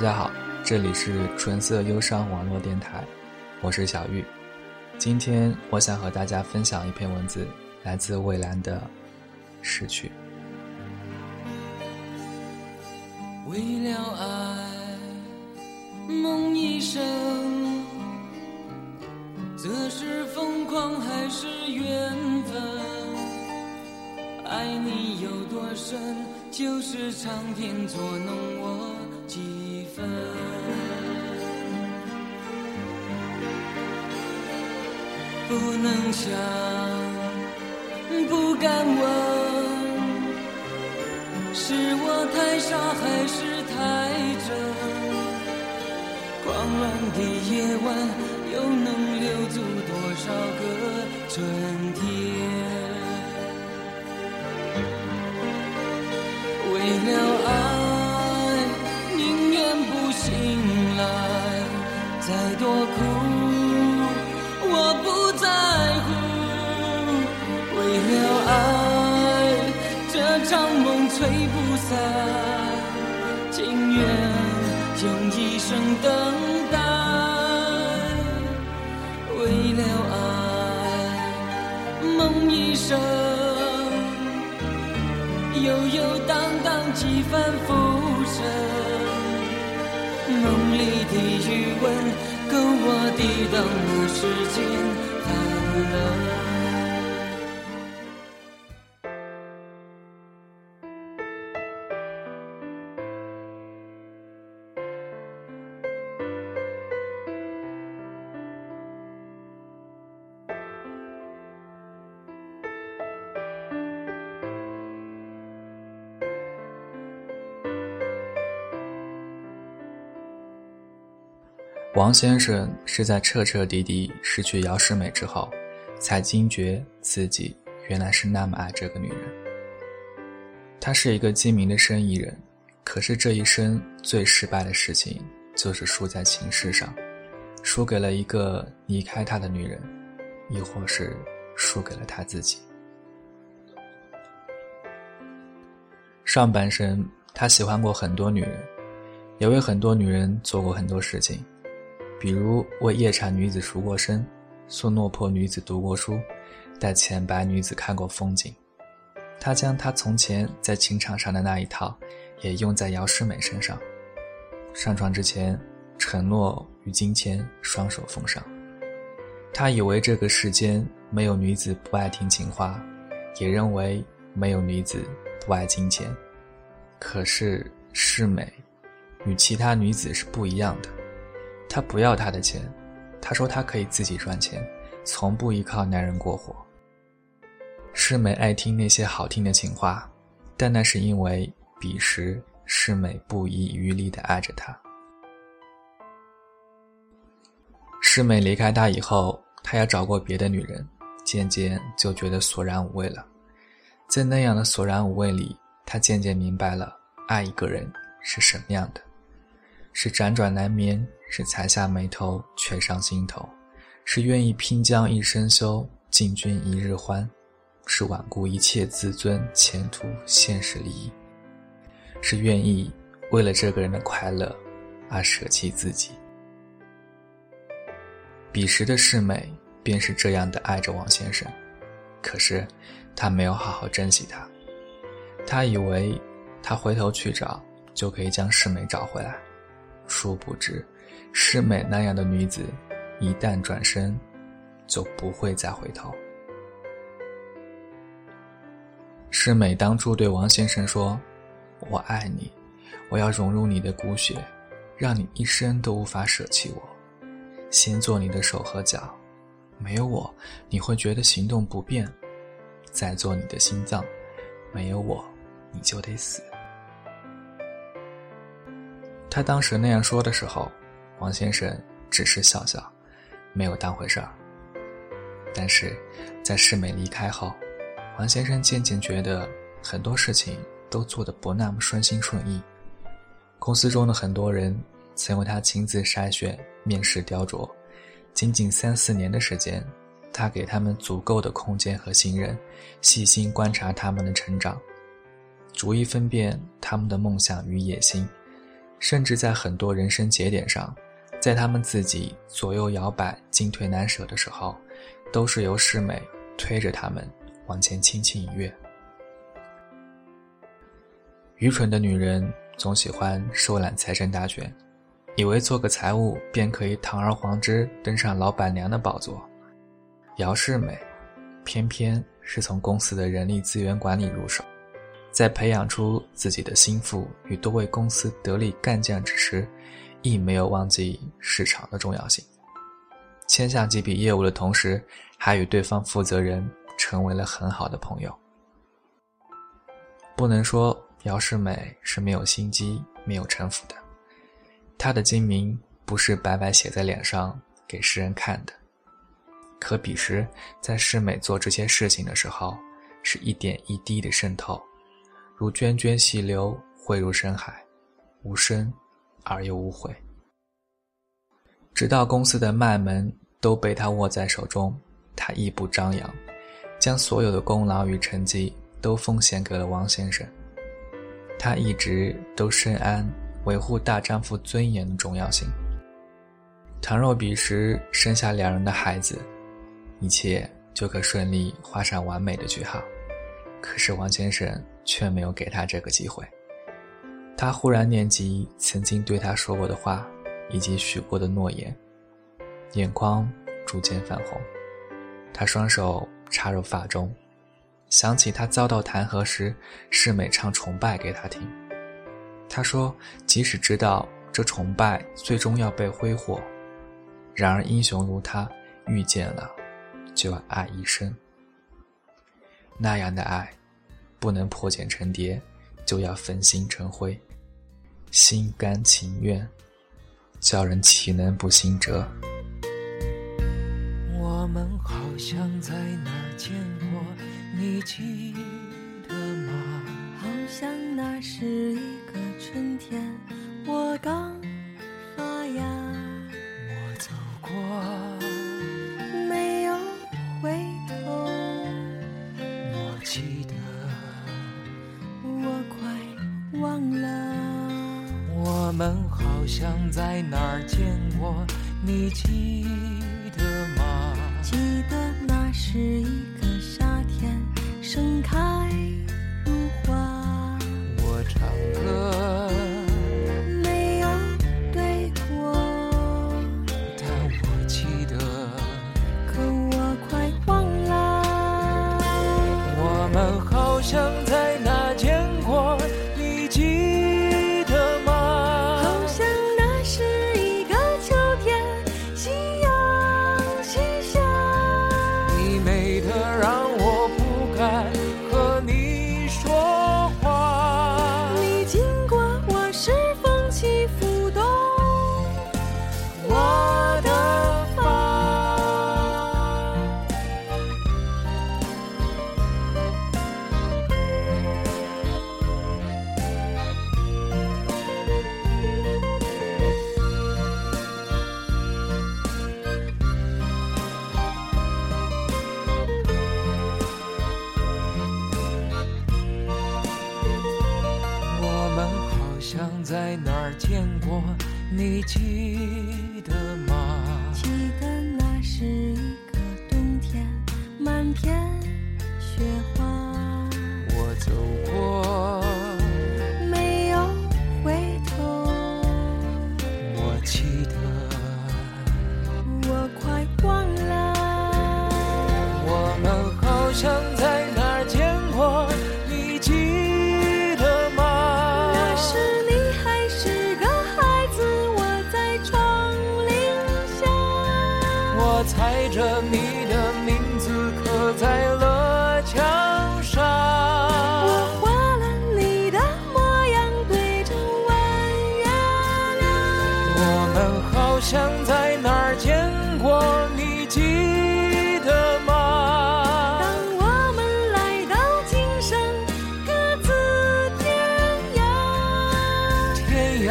大家好，这里是纯色忧伤网络电台，我是小玉。今天我想和大家分享一篇文字，来自蔚蓝的《失去》。为了爱，梦一生，这是疯狂还是缘分？爱你有多深，就是苍天捉弄我几分。不能想，不敢问。是我太傻还是太真？狂乱的夜晚，又能留住多少个春天？为了爱，宁愿不醒来，再多苦我不在乎。为了爱，这场梦吹不散，情愿用一生等待。为了爱，梦一生。悠悠荡荡几番浮沉，梦里的余温够我抵挡那世间寒冷。王先生是在彻彻底底失去姚世美之后，才惊觉自己原来是那么爱这个女人。他是一个精明的生意人，可是这一生最失败的事情就是输在情势上，输给了一个离开他的女人，亦或是输给了他自己。上半生他喜欢过很多女人，也为很多女人做过很多事情。比如为夜叉女子赎过身，送落魄女子读过书，带浅白女子看过风景。他将他从前在情场上的那一套，也用在姚诗美身上。上床之前，承诺与金钱双手奉上。他以为这个世间没有女子不爱听情话，也认为没有女子不爱金钱。可是世美，与其他女子是不一样的。他不要他的钱，他说他可以自己赚钱，从不依靠男人过活。世美爱听那些好听的情话，但那是因为彼时世美不遗余力的爱着他。世美离开他以后，他要找过别的女人，渐渐就觉得索然无味了。在那样的索然无味里，他渐渐明白了爱一个人是什么样的。是辗转难眠，是才下眉头，却上心头；是愿意拼将一生休，进君一日欢；是罔顾一切自尊、前途、现实利益；是愿意为了这个人的快乐而舍弃自己。彼时的世美便是这样的爱着王先生，可是他没有好好珍惜他，他以为他回头去找就可以将世美找回来。殊不知，诗美那样的女子，一旦转身，就不会再回头。诗美当初对王先生说：“我爱你，我要融入你的骨血，让你一生都无法舍弃我。先做你的手和脚，没有我，你会觉得行动不便；再做你的心脏，没有我，你就得死。”他当时那样说的时候，王先生只是笑笑，没有当回事儿。但是，在世美离开后，王先生渐渐觉得很多事情都做得不那么顺心顺意。公司中的很多人曾由他亲自筛选、面试、雕琢，仅仅三四年的时间，他给他们足够的空间和信任，细心观察他们的成长，逐一分辨他们的梦想与野心。甚至在很多人生节点上，在他们自己左右摇摆、进退难舍的时候，都是由世美推着他们往前轻轻一跃。愚蠢的女人总喜欢收揽财政大权，以为做个财务便可以堂而皇之登上老板娘的宝座。姚世美，偏偏是从公司的人力资源管理入手。在培养出自己的心腹与多位公司得力干将之时，亦没有忘记市场的重要性。签下几笔业务的同时，还与对方负责人成为了很好的朋友。不能说姚世美是没有心机、没有城府的，她的精明不是白白写在脸上给世人看的。可彼时，在世美做这些事情的时候，是一点一滴的渗透。如涓涓细流汇入深海，无声而又无悔。直到公司的脉门都被他握在手中，他亦不张扬，将所有的功劳与成绩都奉献给了王先生。他一直都深谙维护大丈夫尊严的重要性。倘若彼时生下两人的孩子，一切就可顺利画上完美的句号。可是王先生。却没有给他这个机会。他忽然念及曾经对他说过的话，以及许过的诺言，眼眶逐渐泛红。他双手插入发中，想起他遭到弹劾时，世美唱崇拜给他听。他说：“即使知道这崇拜最终要被挥霍，然而英雄如他遇见了，就要爱一生。那样的爱。”不能破茧成蝶，就要焚心成灰，心甘情愿，叫人岂能不心折？我们好像在哪儿见过，你记得吗？好像那是一个春天，我刚发芽，我走过。好像在哪儿见过，你记得吗？记得那时你记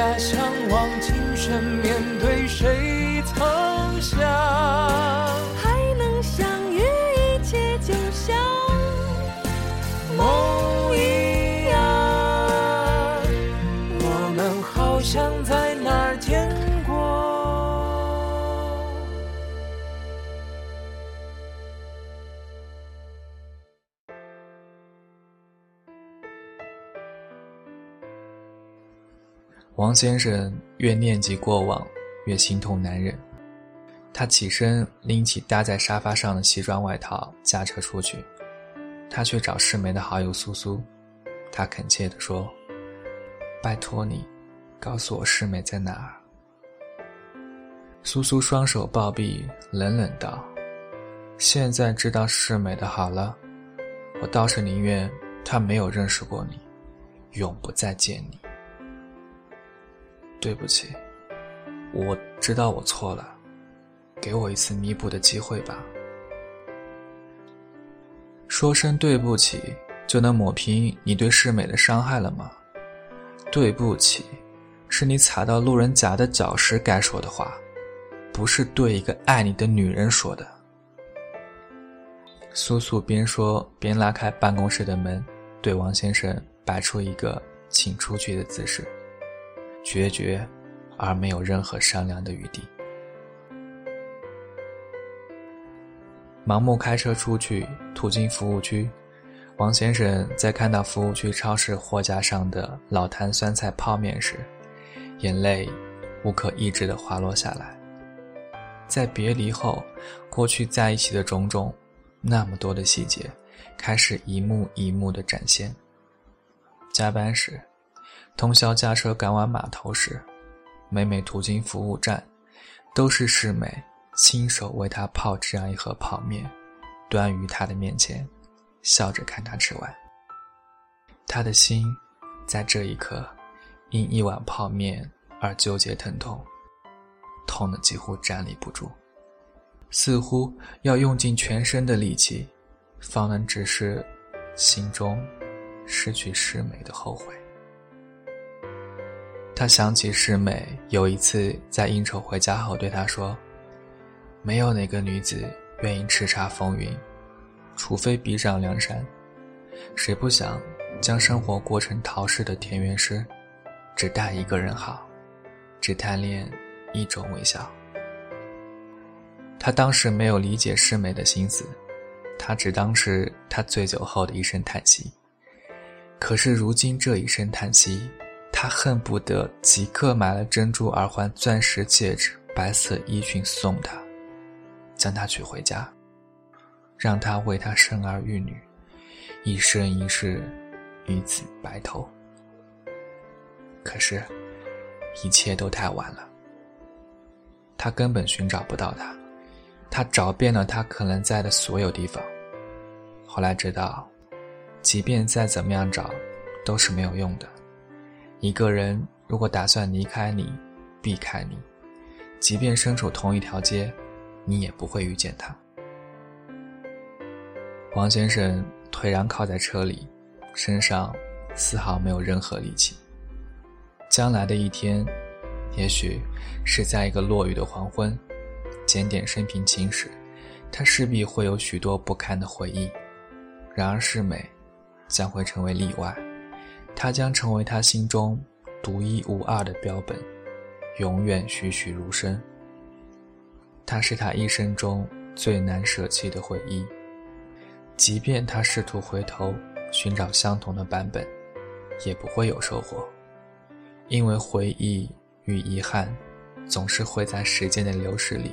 天涯相望，今生面对谁曾想？王先生越念及过往，越心痛难忍。他起身拎起搭在沙发上的西装外套，驾车出去。他去找世美的好友苏苏，他恳切地说：“拜托你，告诉我世美在哪儿。”苏苏双手抱臂，冷冷道：“现在知道世美的好了，我倒是宁愿她没有认识过你，永不再见你。对不起，我知道我错了，给我一次弥补的机会吧。说声对不起，就能抹平你对世美的伤害了吗？对不起，是你踩到路人甲的脚时该说的话。”不是对一个爱你的女人说的。苏苏边说边拉开办公室的门，对王先生摆出一个请出去的姿势，决绝而没有任何商量的余地。盲目开车出去，途经服务区，王先生在看到服务区超市货架上的老坛酸菜泡面时，眼泪无可抑制地滑落下来。在别离后，过去在一起的种种，那么多的细节，开始一幕一幕的展现。加班时，通宵驾车赶往码头时，每每途经服务站，都是世美亲手为他泡这样一盒泡面，端于他的面前，笑着看他吃完。他的心，在这一刻，因一碗泡面而纠结疼痛。痛的几乎站立不住，似乎要用尽全身的力气，方能止是心中失去世美的后悔。他想起世美有一次在应酬回家后对他说：“没有哪个女子愿意叱咤风云，除非逼上梁山。谁不想将生活过成陶氏的田园诗，只待一个人好，只贪恋。”一种微笑。他当时没有理解世美的心思，他只当是他醉酒后的一声叹息。可是如今这一声叹息，他恨不得即刻买了珍珠耳环、钻石戒指、白色衣裙送他，将她娶回家，让他为他生儿育女，一生一世与子白头。可是，一切都太晚了。他根本寻找不到他，他找遍了他可能在的所有地方。后来知道，即便再怎么样找，都是没有用的。一个人如果打算离开你，避开你，即便身处同一条街，你也不会遇见他。王先生颓然靠在车里，身上丝毫没有任何力气。将来的一天。也许是在一个落雨的黄昏，检点生平情史，他势必会有许多不堪的回忆。然而世美，将会成为例外，他将成为他心中独一无二的标本，永远栩栩如生。它是他一生中最难舍弃的回忆，即便他试图回头寻找相同的版本，也不会有收获，因为回忆。与遗憾，总是会在时间的流逝里，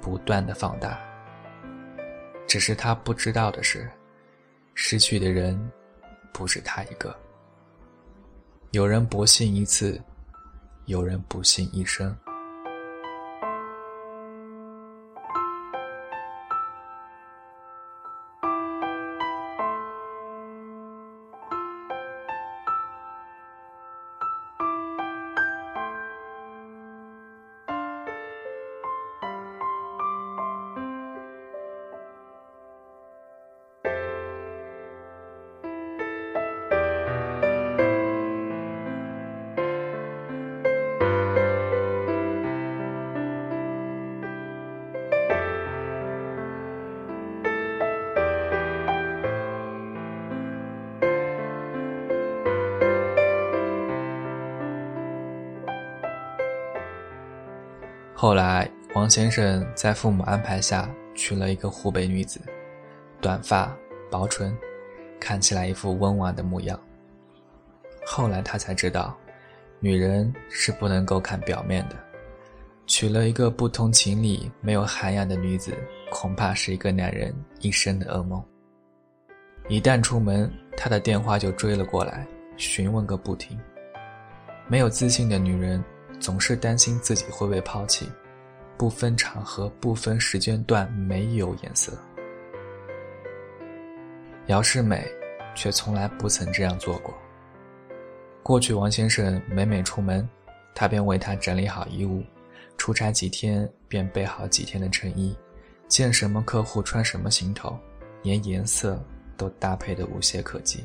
不断的放大。只是他不知道的是，失去的人，不止他一个。有人不幸一次，有人不幸一生。后来，王先生在父母安排下娶了一个湖北女子，短发、薄唇，看起来一副温婉的模样。后来他才知道，女人是不能够看表面的，娶了一个不通情理、没有涵养的女子，恐怕是一个男人一生的噩梦。一旦出门，他的电话就追了过来，询问个不停。没有自信的女人，总是担心自己会被抛弃，不分场合、不分时间段，没有颜色。姚世美，却从来不曾这样做过。过去，王先生每每出门，他便为他整理好衣物；出差几天，便备好几天的衬衣；见什么客户穿什么行头，连颜色都搭配得无懈可击。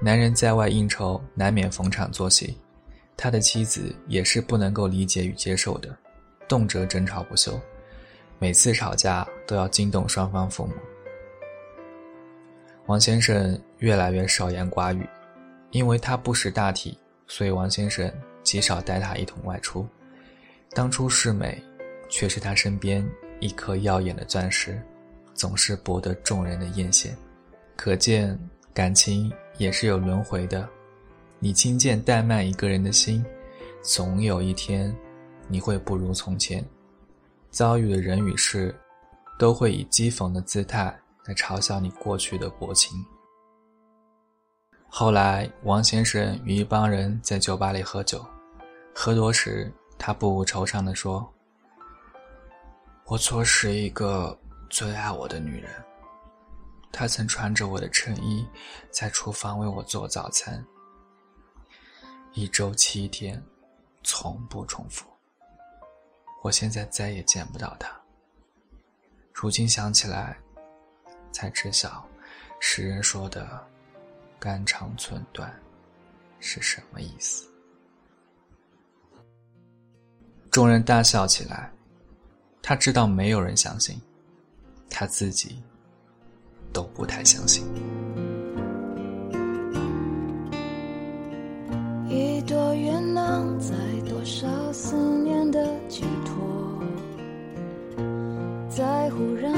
男人在外应酬，难免逢场作戏，他的妻子也是不能够理解与接受的，动辄争吵不休，每次吵架都要惊动双方父母。王先生越来越少言寡语。因为他不识大体，所以王先生极少带他一同外出。当初世美，却是他身边一颗耀眼的钻石，总是博得众人的艳羡。可见感情也是有轮回的。你轻贱怠慢一个人的心，总有一天，你会不如从前。遭遇的人与事，都会以讥讽的姿态来嘲笑你过去的薄情。后来，王先生与一帮人在酒吧里喝酒，喝多时，他不无惆怅地说：“我错失一个最爱我的女人。她曾穿着我的衬衣，在厨房为我做早餐，一周七天，从不重复。我现在再也见不到他。如今想起来，才知晓，诗人说的。”肝肠寸断是什么意思？众人大笑起来。他知道没有人相信，他自己都不太相信。一朵云能载多少思念的寄托，在忽然